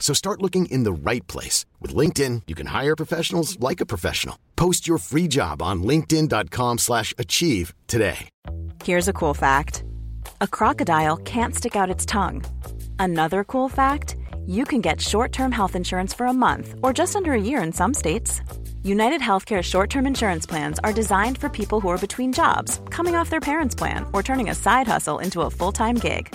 So start looking in the right place. With LinkedIn, you can hire professionals like a professional. Post your free job on linkedin.com slash achieve today. Here's a cool fact. A crocodile can't stick out its tongue. Another cool fact, you can get short-term health insurance for a month or just under a year in some states. United Healthcare short-term insurance plans are designed for people who are between jobs, coming off their parents' plan, or turning a side hustle into a full-time gig.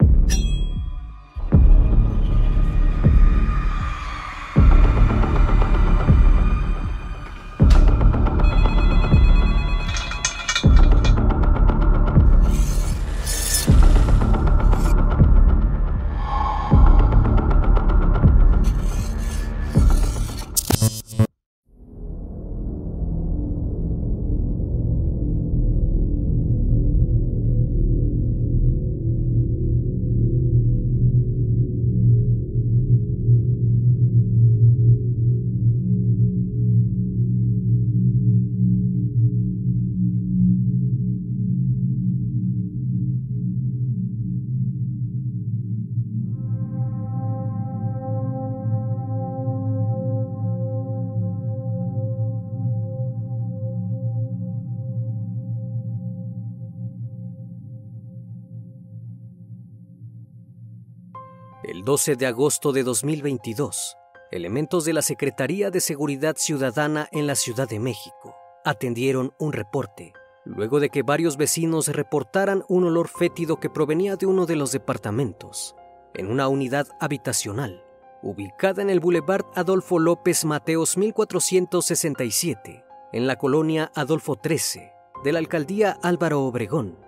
El 12 de agosto de 2022, elementos de la Secretaría de Seguridad Ciudadana en la Ciudad de México atendieron un reporte, luego de que varios vecinos reportaran un olor fétido que provenía de uno de los departamentos, en una unidad habitacional, ubicada en el Boulevard Adolfo López Mateos 1467, en la colonia Adolfo 13, de la alcaldía Álvaro Obregón.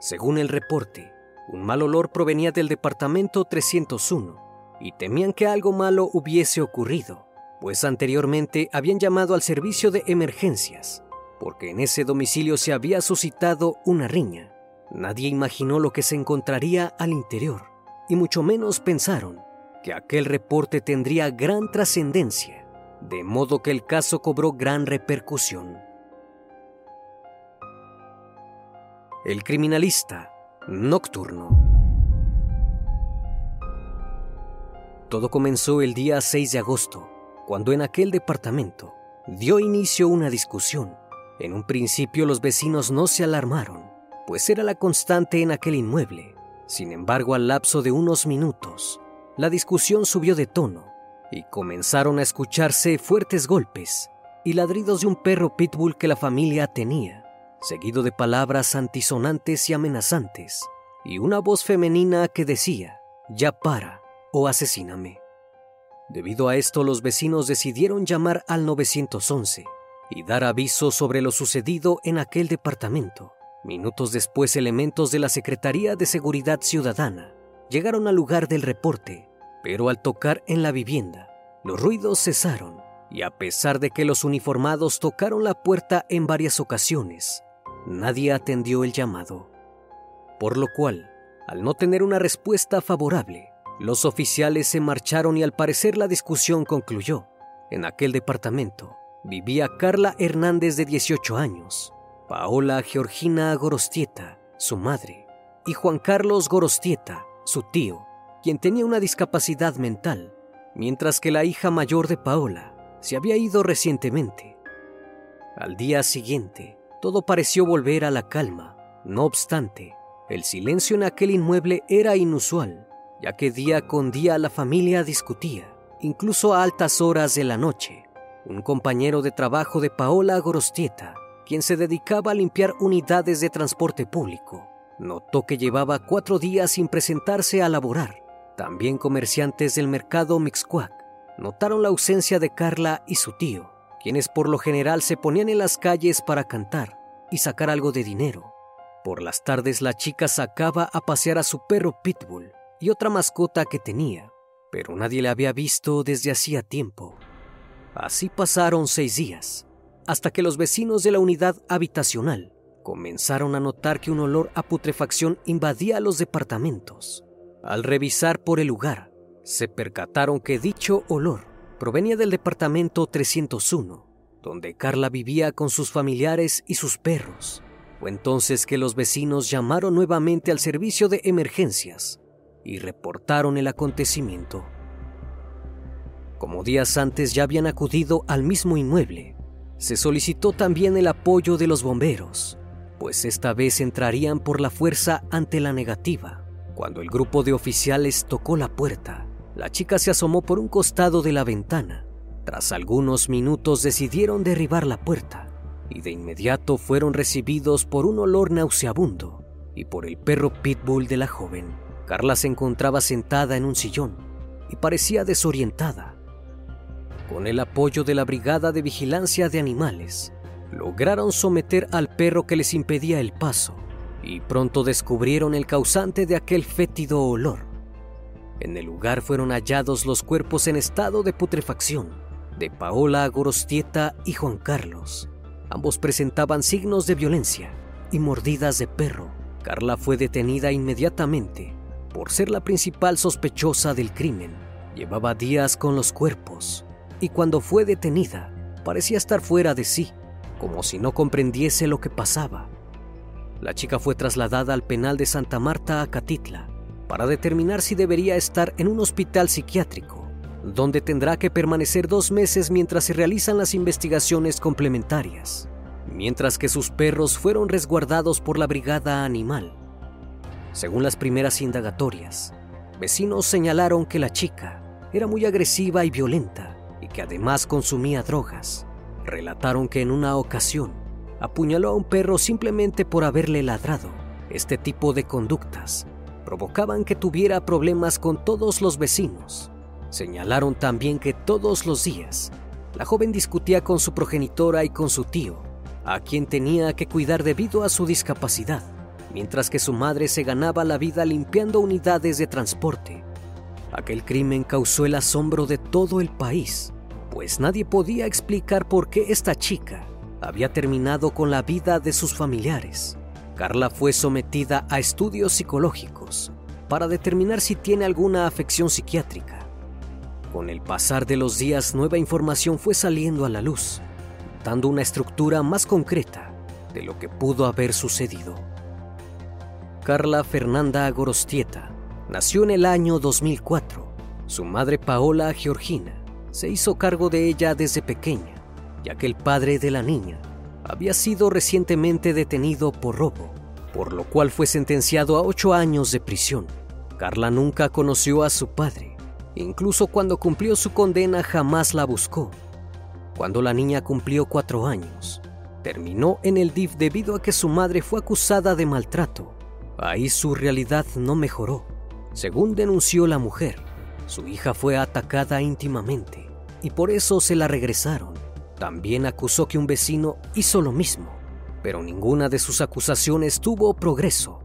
Según el reporte, un mal olor provenía del departamento 301 y temían que algo malo hubiese ocurrido, pues anteriormente habían llamado al servicio de emergencias, porque en ese domicilio se había suscitado una riña. Nadie imaginó lo que se encontraría al interior, y mucho menos pensaron que aquel reporte tendría gran trascendencia, de modo que el caso cobró gran repercusión. El criminalista Nocturno. Todo comenzó el día 6 de agosto, cuando en aquel departamento dio inicio una discusión. En un principio los vecinos no se alarmaron, pues era la constante en aquel inmueble. Sin embargo, al lapso de unos minutos, la discusión subió de tono y comenzaron a escucharse fuertes golpes y ladridos de un perro pitbull que la familia tenía seguido de palabras antisonantes y amenazantes, y una voz femenina que decía, ya para o asesíname. Debido a esto, los vecinos decidieron llamar al 911 y dar aviso sobre lo sucedido en aquel departamento. Minutos después, elementos de la Secretaría de Seguridad Ciudadana llegaron al lugar del reporte, pero al tocar en la vivienda, los ruidos cesaron y a pesar de que los uniformados tocaron la puerta en varias ocasiones, nadie atendió el llamado. Por lo cual, al no tener una respuesta favorable, los oficiales se marcharon y al parecer la discusión concluyó. En aquel departamento vivía Carla Hernández de 18 años, Paola Georgina Gorostieta, su madre, y Juan Carlos Gorostieta, su tío, quien tenía una discapacidad mental, mientras que la hija mayor de Paola se había ido recientemente. Al día siguiente, todo pareció volver a la calma. No obstante, el silencio en aquel inmueble era inusual, ya que día con día la familia discutía, incluso a altas horas de la noche. Un compañero de trabajo de Paola Gorostieta, quien se dedicaba a limpiar unidades de transporte público, notó que llevaba cuatro días sin presentarse a laborar. También comerciantes del mercado Mixcuac notaron la ausencia de Carla y su tío, quienes por lo general se ponían en las calles para cantar y sacar algo de dinero. Por las tardes la chica sacaba a pasear a su perro Pitbull y otra mascota que tenía, pero nadie la había visto desde hacía tiempo. Así pasaron seis días, hasta que los vecinos de la unidad habitacional comenzaron a notar que un olor a putrefacción invadía los departamentos. Al revisar por el lugar, se percataron que dicho olor provenía del departamento 301, donde Carla vivía con sus familiares y sus perros. Fue entonces que los vecinos llamaron nuevamente al servicio de emergencias y reportaron el acontecimiento. Como días antes ya habían acudido al mismo inmueble, se solicitó también el apoyo de los bomberos, pues esta vez entrarían por la fuerza ante la negativa. Cuando el grupo de oficiales tocó la puerta, la chica se asomó por un costado de la ventana. Tras algunos minutos decidieron derribar la puerta y de inmediato fueron recibidos por un olor nauseabundo y por el perro pitbull de la joven. Carla se encontraba sentada en un sillón y parecía desorientada. Con el apoyo de la Brigada de Vigilancia de Animales, lograron someter al perro que les impedía el paso y pronto descubrieron el causante de aquel fétido olor. En el lugar fueron hallados los cuerpos en estado de putrefacción de Paola Gorostieta y Juan Carlos. Ambos presentaban signos de violencia y mordidas de perro. Carla fue detenida inmediatamente por ser la principal sospechosa del crimen. Llevaba días con los cuerpos y cuando fue detenida parecía estar fuera de sí, como si no comprendiese lo que pasaba. La chica fue trasladada al penal de Santa Marta a Catitla para determinar si debería estar en un hospital psiquiátrico, donde tendrá que permanecer dos meses mientras se realizan las investigaciones complementarias, mientras que sus perros fueron resguardados por la brigada animal. Según las primeras indagatorias, vecinos señalaron que la chica era muy agresiva y violenta y que además consumía drogas. Relataron que en una ocasión apuñaló a un perro simplemente por haberle ladrado. Este tipo de conductas provocaban que tuviera problemas con todos los vecinos. Señalaron también que todos los días la joven discutía con su progenitora y con su tío, a quien tenía que cuidar debido a su discapacidad, mientras que su madre se ganaba la vida limpiando unidades de transporte Aquel crimen causó el asombro de todo el país, pues nadie podía explicar por qué esta chica había terminado con la vida de sus familiares. Carla fue sometida a estudios psicológicos para determinar si tiene alguna afección psiquiátrica. Con el pasar de los días, nueva información fue saliendo a la luz, dando una estructura más concreta de lo que pudo haber sucedido. Carla Fernanda Gorostieta Nació en el año 2004. Su madre Paola Georgina se hizo cargo de ella desde pequeña, ya que el padre de la niña había sido recientemente detenido por robo, por lo cual fue sentenciado a ocho años de prisión. Carla nunca conoció a su padre, incluso cuando cumplió su condena jamás la buscó. Cuando la niña cumplió cuatro años, terminó en el DIF debido a que su madre fue acusada de maltrato. Ahí su realidad no mejoró según denunció la mujer, su hija fue atacada íntimamente y por eso se la regresaron. También acusó que un vecino hizo lo mismo, pero ninguna de sus acusaciones tuvo progreso.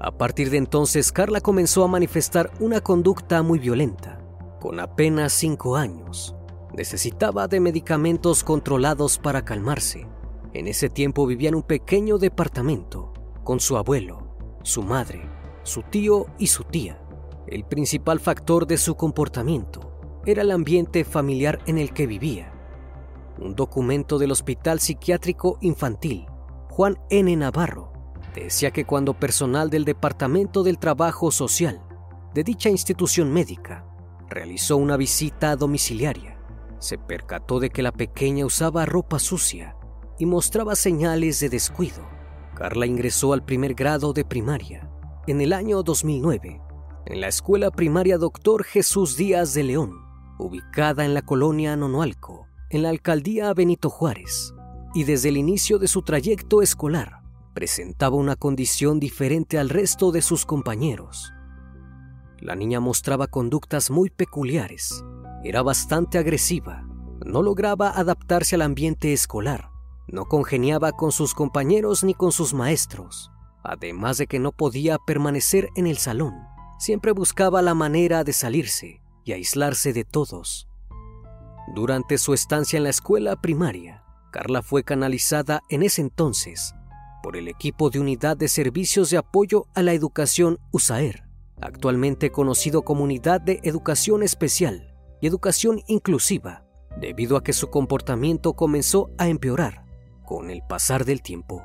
A partir de entonces, Carla comenzó a manifestar una conducta muy violenta. Con apenas cinco años, necesitaba de medicamentos controlados para calmarse. En ese tiempo vivía en un pequeño departamento con su abuelo, su madre su tío y su tía. El principal factor de su comportamiento era el ambiente familiar en el que vivía. Un documento del Hospital Psiquiátrico Infantil, Juan N. Navarro, decía que cuando personal del Departamento del Trabajo Social de dicha institución médica realizó una visita domiciliaria, se percató de que la pequeña usaba ropa sucia y mostraba señales de descuido. Carla ingresó al primer grado de primaria en el año 2009 en la escuela primaria Doctor Jesús Díaz de León, ubicada en la colonia Nonoalco, en la alcaldía Benito Juárez, y desde el inicio de su trayecto escolar presentaba una condición diferente al resto de sus compañeros. La niña mostraba conductas muy peculiares, era bastante agresiva, no lograba adaptarse al ambiente escolar, no congeniaba con sus compañeros ni con sus maestros, además de que no podía permanecer en el salón, siempre buscaba la manera de salirse y aislarse de todos. Durante su estancia en la escuela primaria, Carla fue canalizada en ese entonces por el equipo de Unidad de Servicios de Apoyo a la Educación USAER, actualmente conocido como Unidad de Educación Especial y Educación Inclusiva, debido a que su comportamiento comenzó a empeorar con el pasar del tiempo.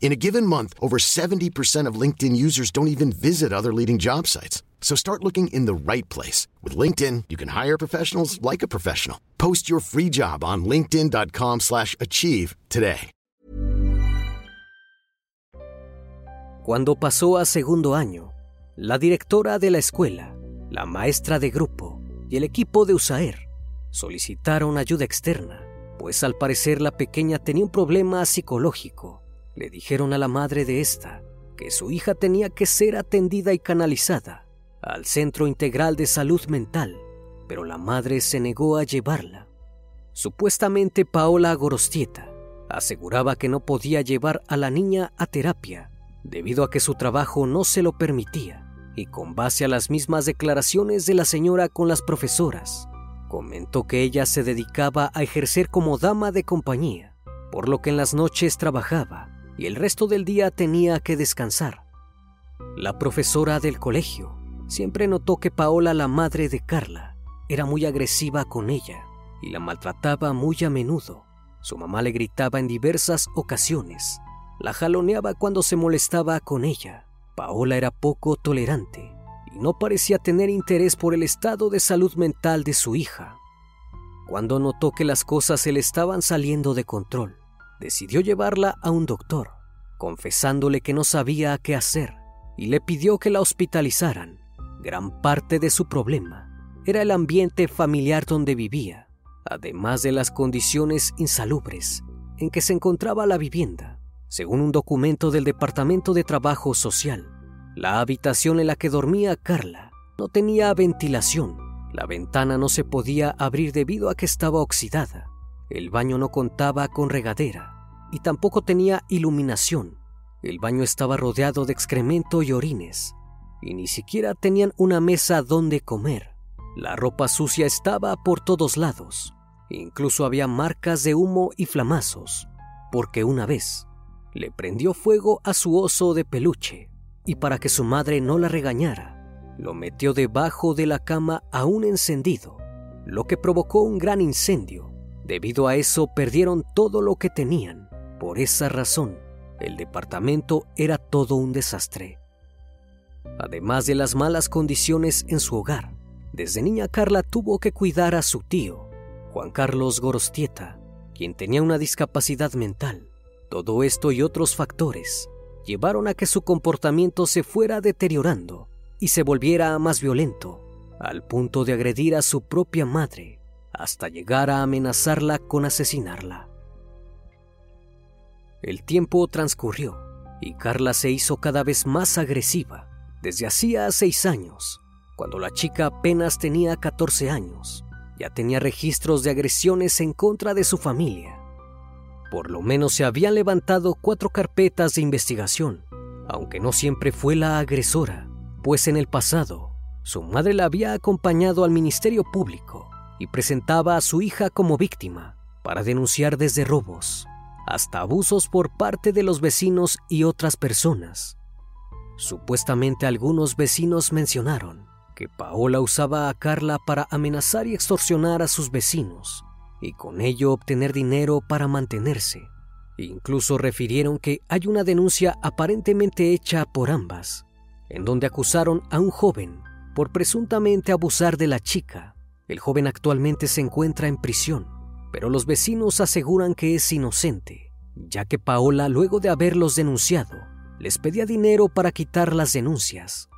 In a given month, over 70% of LinkedIn users don't even visit other leading job sites. So start looking in the right place. With LinkedIn, you can hire professionals like a professional. Post your free job on linkedin.com slash achieve today. Cuando pasó a segundo año, la directora de la escuela, la maestra de grupo y el equipo de USAER solicitaron ayuda externa, pues al parecer la pequeña tenía un problema psicológico. Le dijeron a la madre de esta que su hija tenía que ser atendida y canalizada al Centro Integral de Salud Mental, pero la madre se negó a llevarla. Supuestamente Paola Gorostieta aseguraba que no podía llevar a la niña a terapia debido a que su trabajo no se lo permitía y con base a las mismas declaraciones de la señora con las profesoras, comentó que ella se dedicaba a ejercer como dama de compañía, por lo que en las noches trabajaba y el resto del día tenía que descansar. La profesora del colegio siempre notó que Paola, la madre de Carla, era muy agresiva con ella y la maltrataba muy a menudo. Su mamá le gritaba en diversas ocasiones, la jaloneaba cuando se molestaba con ella. Paola era poco tolerante y no parecía tener interés por el estado de salud mental de su hija. Cuando notó que las cosas se le estaban saliendo de control, decidió llevarla a un doctor, confesándole que no sabía qué hacer y le pidió que la hospitalizaran. Gran parte de su problema era el ambiente familiar donde vivía, además de las condiciones insalubres en que se encontraba la vivienda. Según un documento del Departamento de Trabajo Social, la habitación en la que dormía Carla no tenía ventilación, la ventana no se podía abrir debido a que estaba oxidada, el baño no contaba con regadera y tampoco tenía iluminación. El baño estaba rodeado de excremento y orines y ni siquiera tenían una mesa donde comer. La ropa sucia estaba por todos lados. Incluso había marcas de humo y flamazos, porque una vez le prendió fuego a su oso de peluche y para que su madre no la regañara, lo metió debajo de la cama aún encendido, lo que provocó un gran incendio. Debido a eso perdieron todo lo que tenían. Por esa razón, el departamento era todo un desastre. Además de las malas condiciones en su hogar, desde niña Carla tuvo que cuidar a su tío, Juan Carlos Gorostieta, quien tenía una discapacidad mental. Todo esto y otros factores llevaron a que su comportamiento se fuera deteriorando y se volviera más violento, al punto de agredir a su propia madre, hasta llegar a amenazarla con asesinarla. El tiempo transcurrió y Carla se hizo cada vez más agresiva desde hacía seis años, cuando la chica apenas tenía 14 años. Ya tenía registros de agresiones en contra de su familia. Por lo menos se habían levantado cuatro carpetas de investigación, aunque no siempre fue la agresora, pues en el pasado su madre la había acompañado al Ministerio Público y presentaba a su hija como víctima para denunciar desde robos hasta abusos por parte de los vecinos y otras personas. Supuestamente algunos vecinos mencionaron que Paola usaba a Carla para amenazar y extorsionar a sus vecinos y con ello obtener dinero para mantenerse. Incluso refirieron que hay una denuncia aparentemente hecha por ambas, en donde acusaron a un joven por presuntamente abusar de la chica. El joven actualmente se encuentra en prisión, pero los vecinos aseguran que es inocente, ya que Paola, luego de haberlos denunciado, les pedía dinero para quitar las denuncias.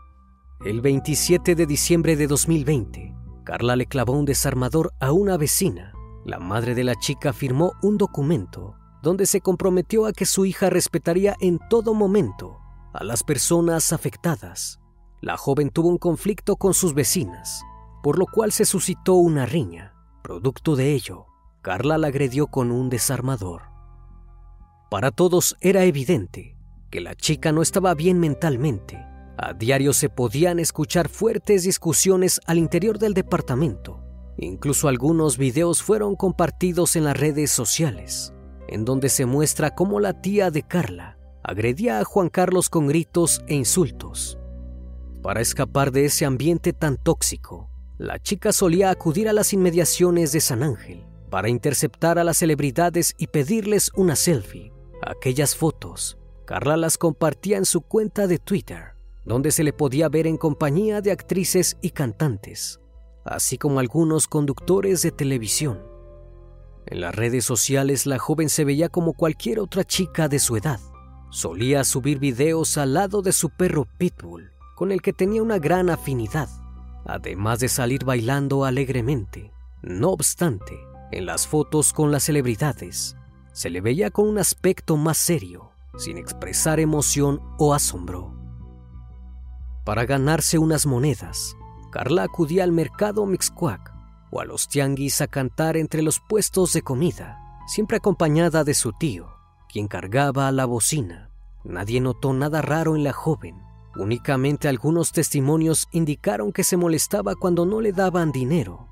El 27 de diciembre de 2020, Carla le clavó un desarmador a una vecina. La madre de la chica firmó un documento donde se comprometió a que su hija respetaría en todo momento a las personas afectadas. La joven tuvo un conflicto con sus vecinas, por lo cual se suscitó una riña. Producto de ello, Carla la agredió con un desarmador. Para todos era evidente que la chica no estaba bien mentalmente. A diario se podían escuchar fuertes discusiones al interior del departamento. Incluso algunos videos fueron compartidos en las redes sociales, en donde se muestra cómo la tía de Carla agredía a Juan Carlos con gritos e insultos. Para escapar de ese ambiente tan tóxico, la chica solía acudir a las inmediaciones de San Ángel para interceptar a las celebridades y pedirles una selfie. Aquellas fotos Carla las compartía en su cuenta de Twitter, donde se le podía ver en compañía de actrices y cantantes, así como algunos conductores de televisión. En las redes sociales la joven se veía como cualquier otra chica de su edad. Solía subir videos al lado de su perro Pitbull, con el que tenía una gran afinidad, además de salir bailando alegremente. No obstante, en las fotos con las celebridades, se le veía con un aspecto más serio, sin expresar emoción o asombro. Para ganarse unas monedas, Carla acudía al mercado Mixcuac o a los tianguis a cantar entre los puestos de comida, siempre acompañada de su tío, quien cargaba la bocina. Nadie notó nada raro en la joven. Únicamente algunos testimonios indicaron que se molestaba cuando no le daban dinero.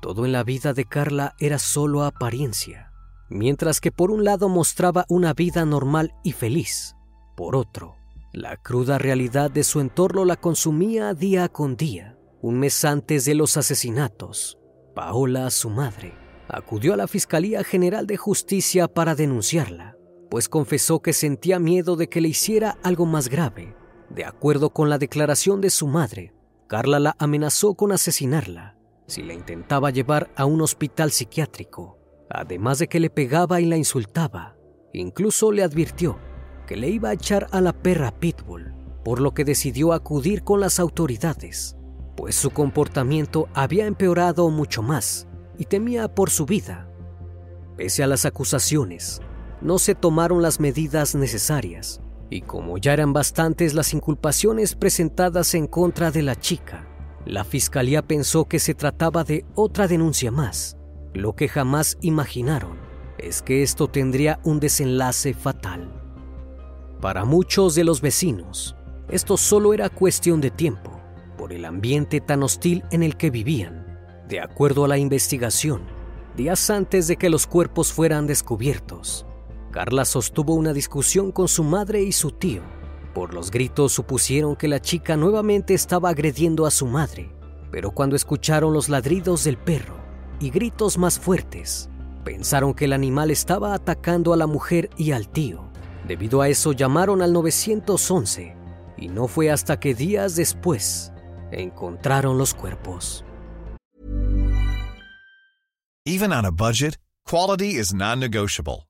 Todo en la vida de Carla era solo apariencia mientras que por un lado mostraba una vida normal y feliz, por otro, la cruda realidad de su entorno la consumía día con día. Un mes antes de los asesinatos, Paola, su madre, acudió a la Fiscalía General de Justicia para denunciarla, pues confesó que sentía miedo de que le hiciera algo más grave. De acuerdo con la declaración de su madre, Carla la amenazó con asesinarla si la intentaba llevar a un hospital psiquiátrico además de que le pegaba y la insultaba. Incluso le advirtió que le iba a echar a la perra Pitbull, por lo que decidió acudir con las autoridades, pues su comportamiento había empeorado mucho más y temía por su vida. Pese a las acusaciones, no se tomaron las medidas necesarias, y como ya eran bastantes las inculpaciones presentadas en contra de la chica, la fiscalía pensó que se trataba de otra denuncia más lo que jamás imaginaron es que esto tendría un desenlace fatal. Para muchos de los vecinos, esto solo era cuestión de tiempo, por el ambiente tan hostil en el que vivían. De acuerdo a la investigación, días antes de que los cuerpos fueran descubiertos, Carla sostuvo una discusión con su madre y su tío. Por los gritos supusieron que la chica nuevamente estaba agrediendo a su madre, pero cuando escucharon los ladridos del perro, y gritos más fuertes. Pensaron que el animal estaba atacando a la mujer y al tío. Debido a eso llamaron al 911 y no fue hasta que días después encontraron los cuerpos. Even on a budget, quality is non-negotiable.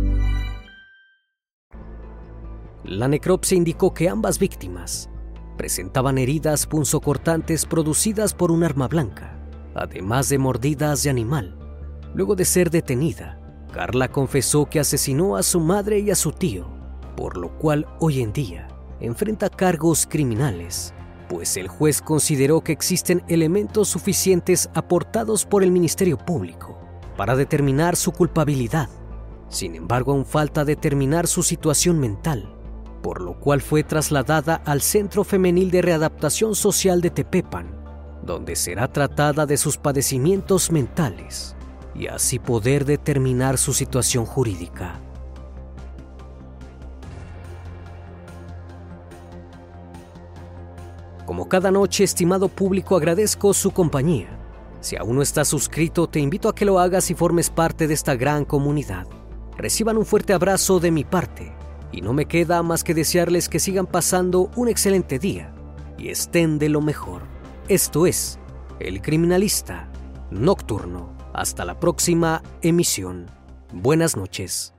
La necropsia indicó que ambas víctimas presentaban heridas punzocortantes producidas por un arma blanca, además de mordidas de animal. Luego de ser detenida, Carla confesó que asesinó a su madre y a su tío, por lo cual hoy en día enfrenta cargos criminales pues el juez consideró que existen elementos suficientes aportados por el Ministerio Público para determinar su culpabilidad. Sin embargo, aún falta determinar su situación mental, por lo cual fue trasladada al Centro Femenil de Readaptación Social de Tepepan, donde será tratada de sus padecimientos mentales y así poder determinar su situación jurídica. Como cada noche, estimado público, agradezco su compañía. Si aún no estás suscrito, te invito a que lo hagas y formes parte de esta gran comunidad. Reciban un fuerte abrazo de mi parte y no me queda más que desearles que sigan pasando un excelente día y estén de lo mejor. Esto es El Criminalista Nocturno. Hasta la próxima emisión. Buenas noches.